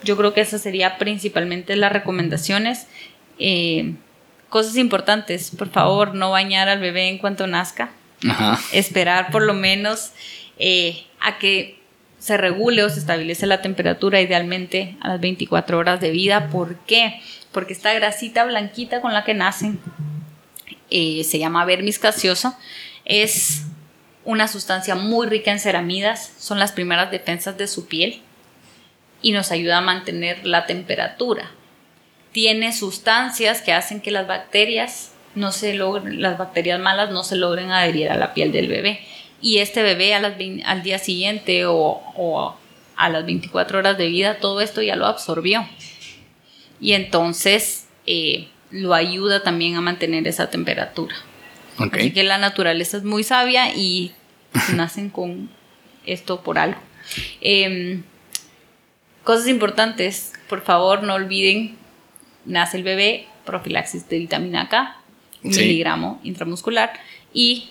yo creo que esas serían principalmente las recomendaciones. Em, cosas importantes, por favor, no bañar al bebé en cuanto nazca. Esperar por lo menos eh, a que se regule o se estabilice la temperatura idealmente a las 24 horas de vida. ¿Por qué? Porque esta grasita blanquita con la que nacen eh, se llama vermis gaseosa. Es una sustancia muy rica en ceramidas, son las primeras defensas de su piel y nos ayuda a mantener la temperatura. Tiene sustancias que hacen que las bacterias no se logren, las bacterias malas no se logren adherir a la piel del bebé y este bebé al día siguiente o, a las 24 horas de vida, todo esto ya lo absorbió. Y entonces eh, lo ayuda también a mantener esa temperatura. Así que la naturaleza es muy sabia y nacen con esto por algo. Em, cosas importantes, por favor, no olviden, nace el bebé, profilaxis de vitamina K, un miligramo intramuscular y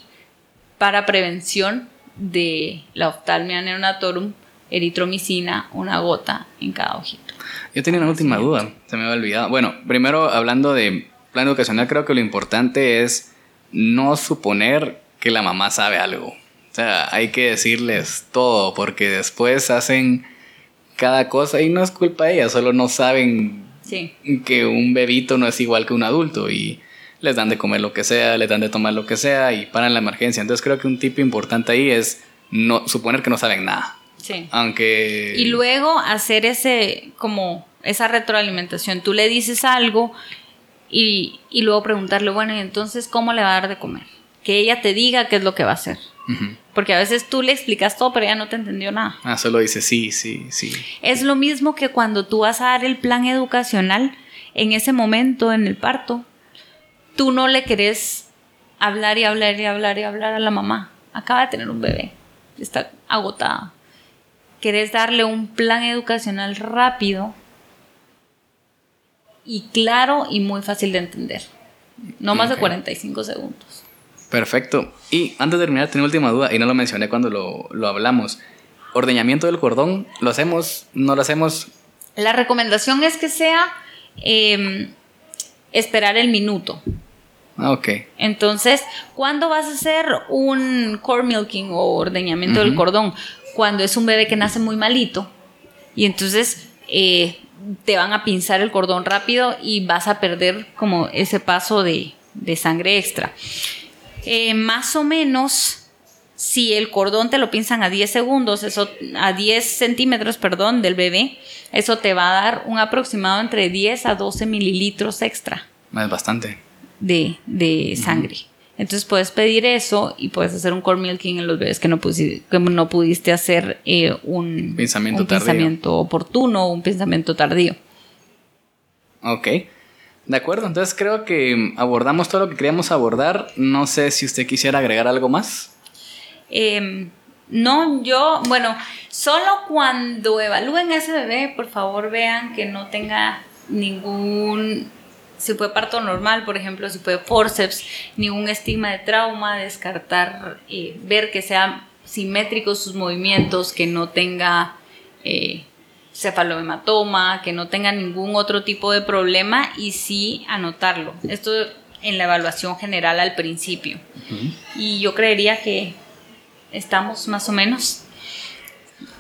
para prevención de la oftalmia neonatorum, eritromicina, una gota en cada ojito. Yo tenía una última duda, se me había olvidado. Bueno, primero hablando de plan educacional, creo que lo importante es no suponer que la mamá sabe algo. O sea, hay que decirles todo porque después hacen cada cosa y no es culpa de ellas, solo no saben que un bebito no es igual que un adulto y les dan de comer lo que sea, les dan de tomar lo que sea y paran la emergencia. Entonces creo que un tip importante ahí es no suponer que no saben nada. Sí. Aunque y luego hacer ese como esa retroalimentación. Tú le dices algo y, y luego preguntarle, bueno, ¿y entonces cómo le va a dar de comer? Que ella te diga qué es lo que va a hacer. Porque a veces tú le explicas todo, pero ella no te entendió nada. Ah, solo dice sí, sí, sí. Es lo mismo que cuando tú vas a dar el plan educacional en ese momento, en el parto, tú no le querés hablar y hablar y hablar y hablar a la mamá. Acaba de tener un bebé, está agotada. Querés darle un plan educacional rápido y claro y muy fácil de entender. No más de 45 segundos. Perfecto. Y antes de terminar, tengo última duda y no lo mencioné cuando lo, hablamos. Ordeñamiento del cordón, ¿lo hacemos? ¿No lo hacemos? La recomendación es que sea em, esperar el minuto. Ah, ok. Entonces, ¿cuándo vas a hacer un core milking o ordeñamiento del cordón? Cuando es un bebé que nace muy malito y entonces eh, te van a pinzar el cordón rápido y vas a perder como ese paso de, sangre extra. Eh, más o menos, si el cordón te lo pinzan a 10 segundos, eso, a 10 centímetros, perdón, del bebé, eso te va a dar un aproximado entre 10 a 12 mililitros extra. Es bastante de, sangre. Entonces puedes pedir eso y puedes hacer un core milking en los bebés que no pudiste, que no pudiste hacer eh, un, pensamiento, un pensamiento oportuno o un pensamiento tardío. Ok. De acuerdo, entonces creo que abordamos todo lo que queríamos abordar. No sé si usted quisiera agregar algo más. Em, no, yo, bueno, solo cuando evalúen a ese bebé, por favor vean que no tenga ningún si fue parto normal, por ejemplo, si fue forceps, ningún estigma de trauma, descartar, eh, ver que sean simétricos sus movimientos, que no tenga eh, cefalohematoma, que no tenga ningún otro tipo de problema y sí anotarlo. Esto en la evaluación general al principio. Y yo creería que estamos más o menos.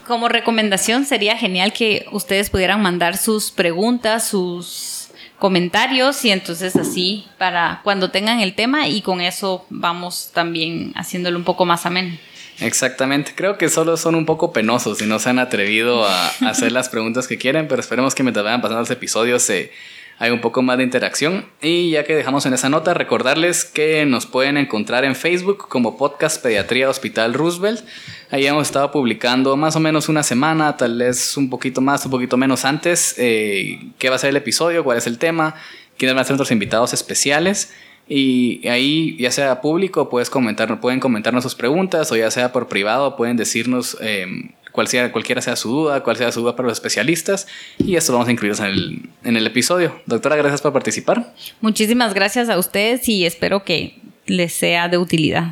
Como recomendación sería genial que ustedes pudieran mandar sus preguntas, sus comentarios y entonces así para cuando tengan el tema y con eso vamos también haciéndolo un poco más ameno. Exactamente, creo que solo son un poco penosos y no se han atrevido a hacer las preguntas que quieren, pero esperemos que mientras vayan pasando los episodios se hay un poco más de interacción. Y ya que dejamos en esa nota, recordarles que nos pueden encontrar en Facebook como Podcast Pediatría Hospital Roosevelt. Ahí hemos estado publicando más o menos una semana, tal vez un poquito más, un poquito menos antes, eh, qué va a ser el episodio, cuál es el tema, quiénes van a ser nuestros invitados especiales. Y ahí, ya sea público, puedes comentar, pueden comentarnos sus preguntas o ya sea por privado, pueden decirnos eh, cual sea, cualquiera sea su duda, cuál sea su duda para los especialistas. Y esto lo vamos a incluir en el, en el episodio. Doctora, gracias por participar. Muchísimas gracias a ustedes y espero que les sea de utilidad.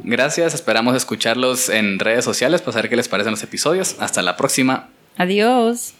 Gracias, esperamos escucharlos en redes sociales para saber qué les parecen los episodios. Hasta la próxima. Adiós.